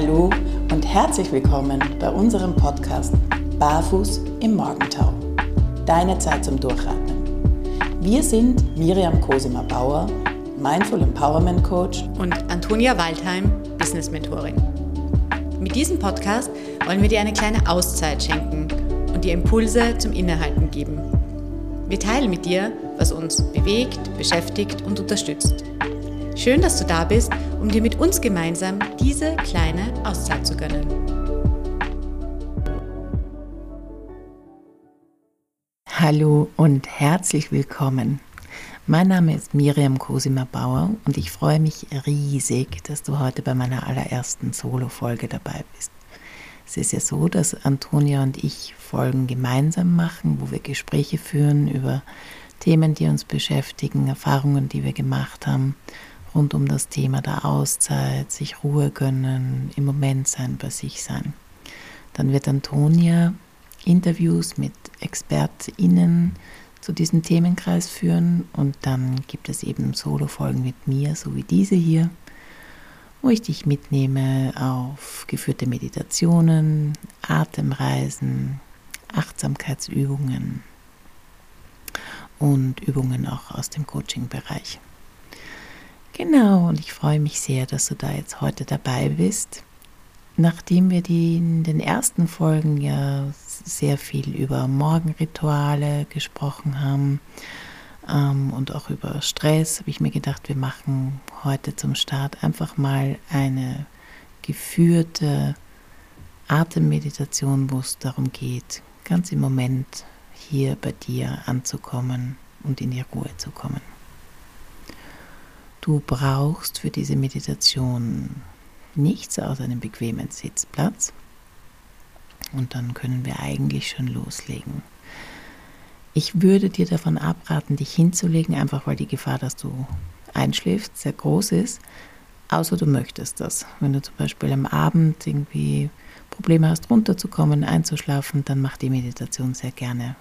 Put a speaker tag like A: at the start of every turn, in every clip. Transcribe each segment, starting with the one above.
A: Hallo und herzlich willkommen bei unserem Podcast Barfuß im Morgentau. Deine Zeit zum Durchatmen. Wir sind Miriam Cosima Bauer, Mindful Empowerment Coach
B: und Antonia Waldheim, Business Mentorin. Mit diesem Podcast wollen wir dir eine kleine Auszeit schenken und dir Impulse zum Innehalten geben. Wir teilen mit dir, was uns bewegt, beschäftigt und unterstützt. Schön, dass du da bist, um dir mit uns gemeinsam diese kleine Auszeit zu gönnen.
A: Hallo und herzlich willkommen. Mein Name ist Miriam Cosima Bauer und ich freue mich riesig, dass du heute bei meiner allerersten Solo-Folge dabei bist. Es ist ja so, dass Antonia und ich Folgen gemeinsam machen, wo wir Gespräche führen über Themen, die uns beschäftigen, Erfahrungen, die wir gemacht haben rund um das Thema der Auszeit, sich Ruhe gönnen, im Moment sein, bei sich sein. Dann wird Antonia Interviews mit ExpertInnen zu diesem Themenkreis führen und dann gibt es eben Solo-Folgen mit mir, so wie diese hier, wo ich dich mitnehme auf geführte Meditationen, Atemreisen, Achtsamkeitsübungen und Übungen auch aus dem Coaching-Bereich. Genau, und ich freue mich sehr, dass du da jetzt heute dabei bist. Nachdem wir die in den ersten Folgen ja sehr viel über Morgenrituale gesprochen haben ähm, und auch über Stress, habe ich mir gedacht, wir machen heute zum Start einfach mal eine geführte Atemmeditation, wo es darum geht, ganz im Moment hier bei dir anzukommen und in die Ruhe zu kommen. Du brauchst für diese Meditation nichts außer einem bequemen Sitzplatz. Und dann können wir eigentlich schon loslegen. Ich würde dir davon abraten, dich hinzulegen, einfach weil die Gefahr, dass du einschläfst, sehr groß ist. Außer du möchtest das. Wenn du zum Beispiel am Abend irgendwie Probleme hast, runterzukommen, einzuschlafen, dann mach die Meditation sehr gerne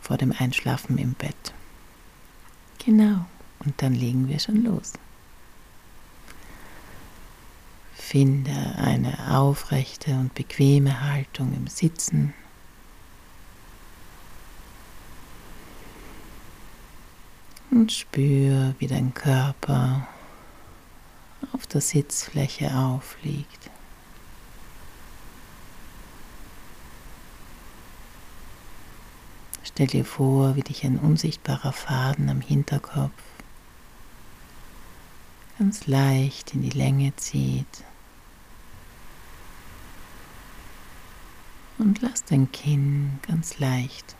A: vor dem Einschlafen im Bett. Genau. Und dann legen wir schon los. Finde eine aufrechte und bequeme Haltung im Sitzen. Und spür, wie dein Körper auf der Sitzfläche aufliegt. Stell dir vor, wie dich ein unsichtbarer Faden am Hinterkopf ganz leicht in die Länge zieht. Und lass dein Kinn ganz leicht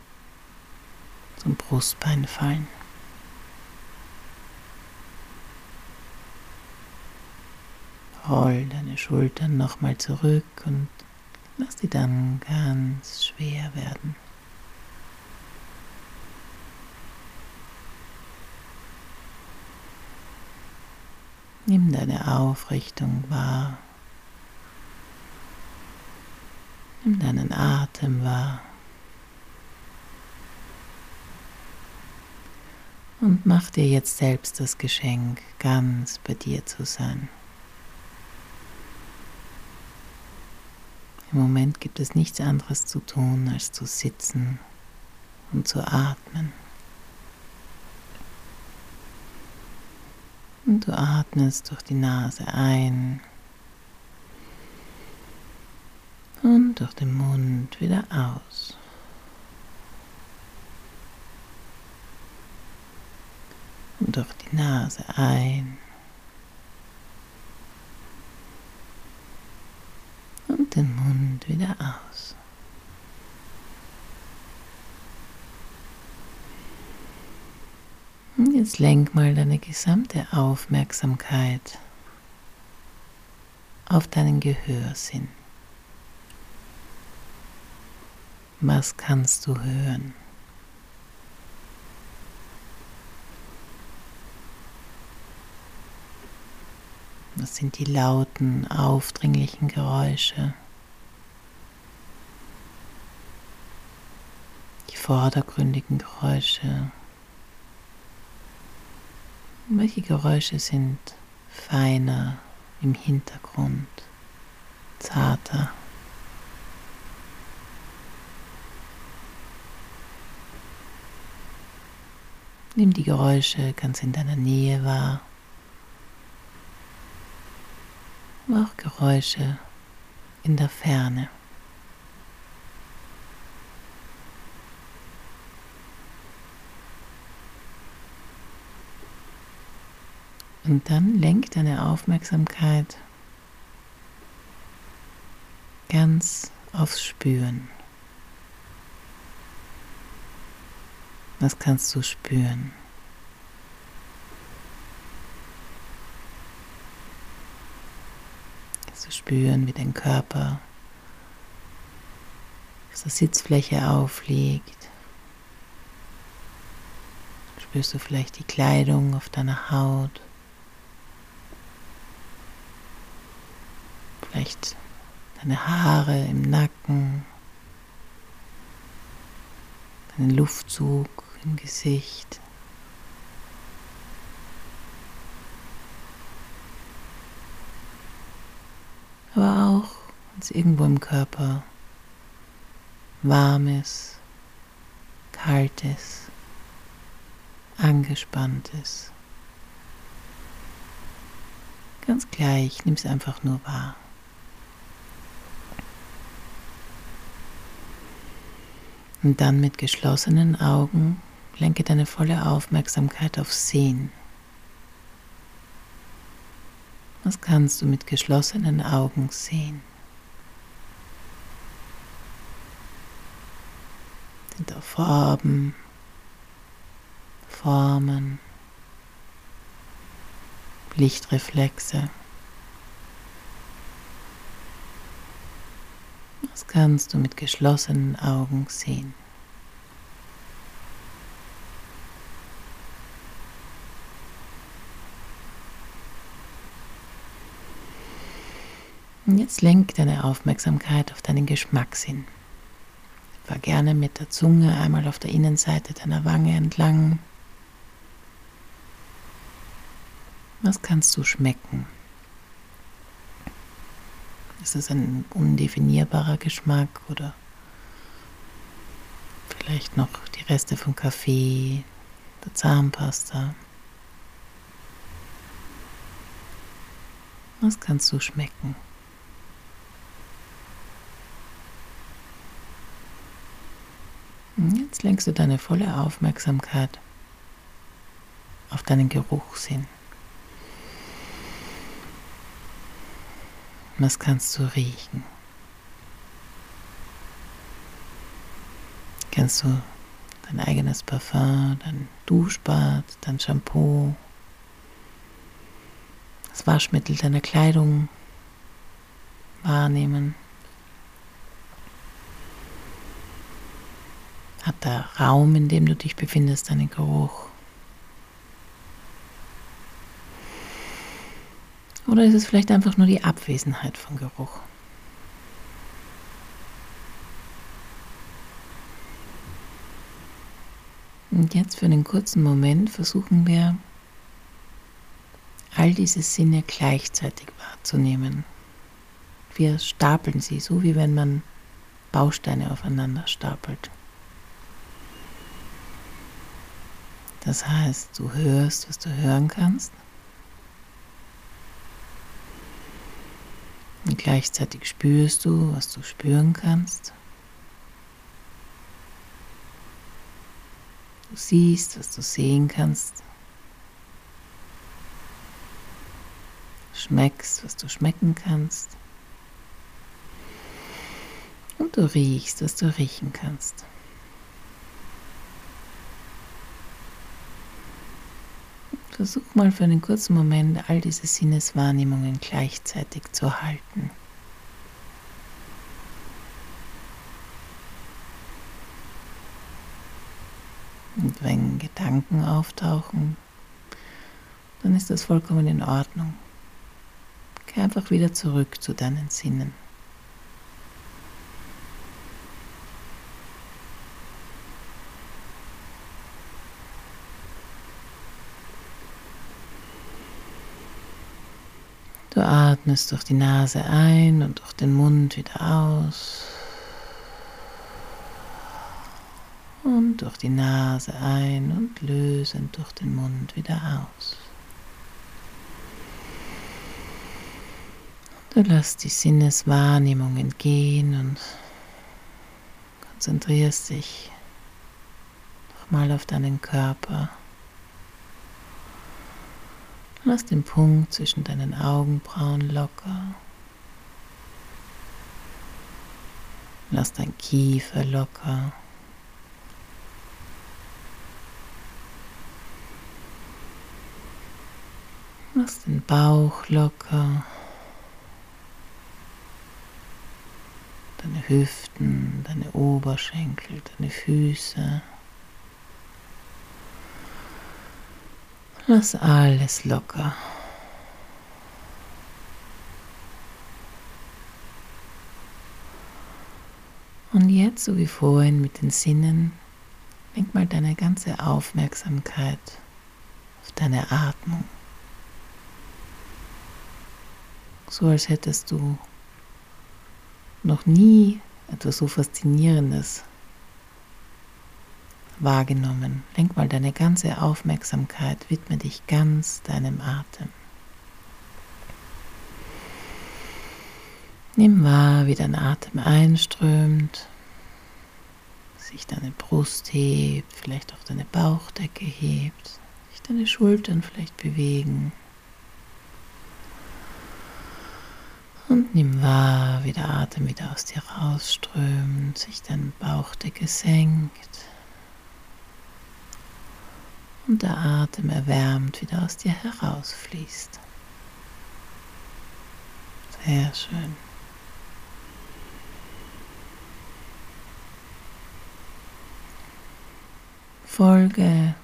A: zum Brustbein fallen. Roll deine Schultern nochmal zurück und lass sie dann ganz schwer werden. Nimm deine Aufrichtung wahr. Nimm deinen Atem wahr. Und mach dir jetzt selbst das Geschenk, ganz bei dir zu sein. Im Moment gibt es nichts anderes zu tun, als zu sitzen und zu atmen. Und du atmest durch die Nase ein und durch den Mund wieder aus. Und durch die Nase ein und den Mund wieder aus. Jetzt lenk mal deine gesamte Aufmerksamkeit auf deinen Gehörsinn. Was kannst du hören? Was sind die lauten, aufdringlichen Geräusche? Die vordergründigen Geräusche welche Geräusche sind feiner im Hintergrund? zarter. Nimm die Geräusche ganz in deiner Nähe wahr. Auch Geräusche in der Ferne. Und dann lenk deine Aufmerksamkeit ganz aufs Spüren. Was kannst du spüren? Kannst du spüren, wie dein Körper auf der Sitzfläche aufliegt? Spürst du vielleicht die Kleidung auf deiner Haut? Vielleicht deine Haare im Nacken, deinen Luftzug im Gesicht. Aber auch, wenn es irgendwo im Körper warm ist, kalt ist, angespannt ist. Ganz gleich, nimm es einfach nur wahr. Und dann mit geschlossenen Augen lenke deine volle Aufmerksamkeit auf Sehen. Was kannst du mit geschlossenen Augen sehen? Sind da Farben, Formen, Lichtreflexe? Das kannst du mit geschlossenen Augen sehen. Und jetzt lenk deine Aufmerksamkeit auf deinen Geschmackssinn. Fahr gerne mit der Zunge einmal auf der Innenseite deiner Wange entlang. Was kannst du schmecken? Ist es ein undefinierbarer Geschmack oder vielleicht noch die Reste vom Kaffee, der Zahnpasta? Was kannst du schmecken? Jetzt lenkst du deine volle Aufmerksamkeit auf deinen Geruchssinn. Was kannst du riechen? Kennst du dein eigenes Parfum, dein Duschbad, dein Shampoo, das Waschmittel deiner Kleidung wahrnehmen? Hat der Raum, in dem du dich befindest, einen Geruch? Oder ist es vielleicht einfach nur die Abwesenheit von Geruch? Und jetzt für einen kurzen Moment versuchen wir, all diese Sinne gleichzeitig wahrzunehmen. Wir stapeln sie, so wie wenn man Bausteine aufeinander stapelt. Das heißt, du hörst, was du hören kannst. Gleichzeitig spürst du, was du spüren kannst. Du siehst, was du sehen kannst. Schmeckst, was du schmecken kannst. Und du riechst, was du riechen kannst. Versuch mal für einen kurzen Moment all diese Sinneswahrnehmungen gleichzeitig zu halten. Und wenn Gedanken auftauchen, dann ist das vollkommen in Ordnung. Geh einfach wieder zurück zu deinen Sinnen. Du atmest durch die Nase ein und durch den Mund wieder aus. Und durch die Nase ein und lösend durch den Mund wieder aus. Du lässt die Sinneswahrnehmung gehen und konzentrierst dich nochmal auf deinen Körper. Lass den Punkt zwischen deinen Augenbrauen locker. Lass dein Kiefer locker. Lass den Bauch locker. Deine Hüften, deine Oberschenkel, deine Füße. Lass alles locker. Und jetzt, so wie vorhin mit den Sinnen, lenk mal deine ganze Aufmerksamkeit auf deine Atmung. So als hättest du noch nie etwas so Faszinierendes wahrgenommen. Lenk mal deine ganze Aufmerksamkeit, widme dich ganz deinem Atem. Nimm wahr, wie dein Atem einströmt, sich deine Brust hebt, vielleicht auch deine Bauchdecke hebt, sich deine Schultern vielleicht bewegen. Und nimm wahr, wie der Atem wieder aus dir rausströmt, sich deine Bauchdecke senkt und der Atem erwärmt wieder aus dir herausfließt. Sehr schön. Folge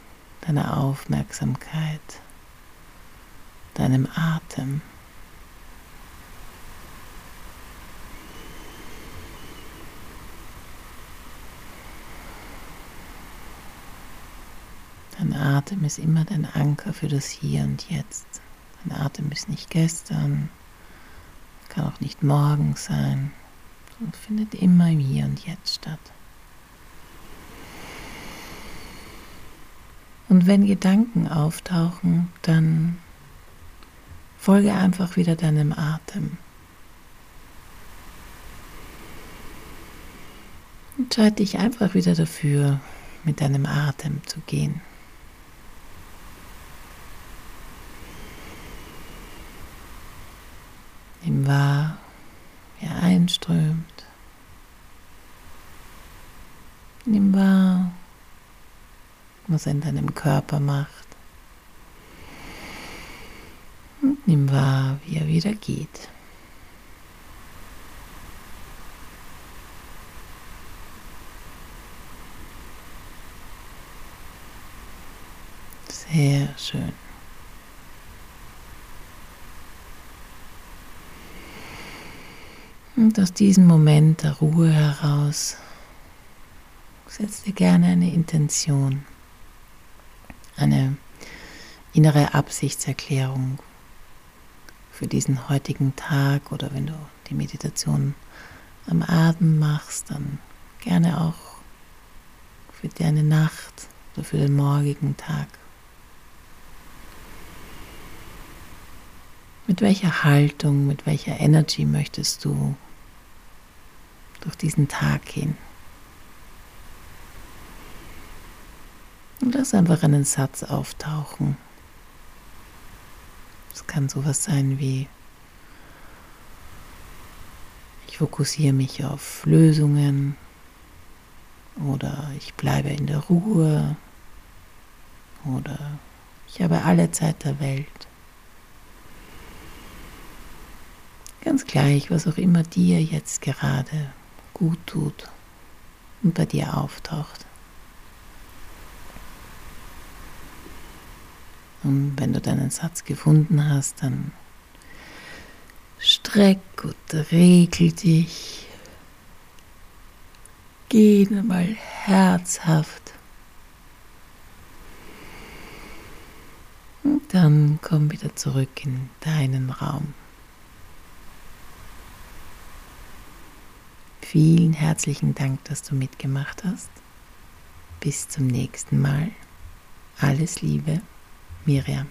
A: deiner Aufmerksamkeit, deinem Atem. Dein Atem ist immer dein Anker für das Hier und Jetzt. Dein Atem ist nicht gestern, kann auch nicht morgen sein, sondern findet immer im Hier und Jetzt statt. Und wenn Gedanken auftauchen, dann folge einfach wieder deinem Atem. Entscheide dich einfach wieder dafür, mit deinem Atem zu gehen. Nimm wahr, wie er einströmt. Nimm wahr, was er in deinem Körper macht. Und nimm wahr, wie er wieder geht. Sehr schön. Und aus diesem Moment der Ruhe heraus setz dir gerne eine Intention, eine innere Absichtserklärung für diesen heutigen Tag oder wenn du die Meditation am Abend machst, dann gerne auch für deine Nacht oder für den morgigen Tag. Mit welcher Haltung, mit welcher Energy möchtest du durch diesen Tag gehen? Und lass einfach einen Satz auftauchen. Es kann sowas sein wie, ich fokussiere mich auf Lösungen oder ich bleibe in der Ruhe oder ich habe alle Zeit der Welt. Ganz gleich, was auch immer dir jetzt gerade gut tut und bei dir auftaucht. Und wenn du deinen Satz gefunden hast, dann streck und regel dich. Geh mal herzhaft. Und dann komm wieder zurück in deinen Raum. Vielen herzlichen Dank, dass du mitgemacht hast. Bis zum nächsten Mal. Alles Liebe, Miriam.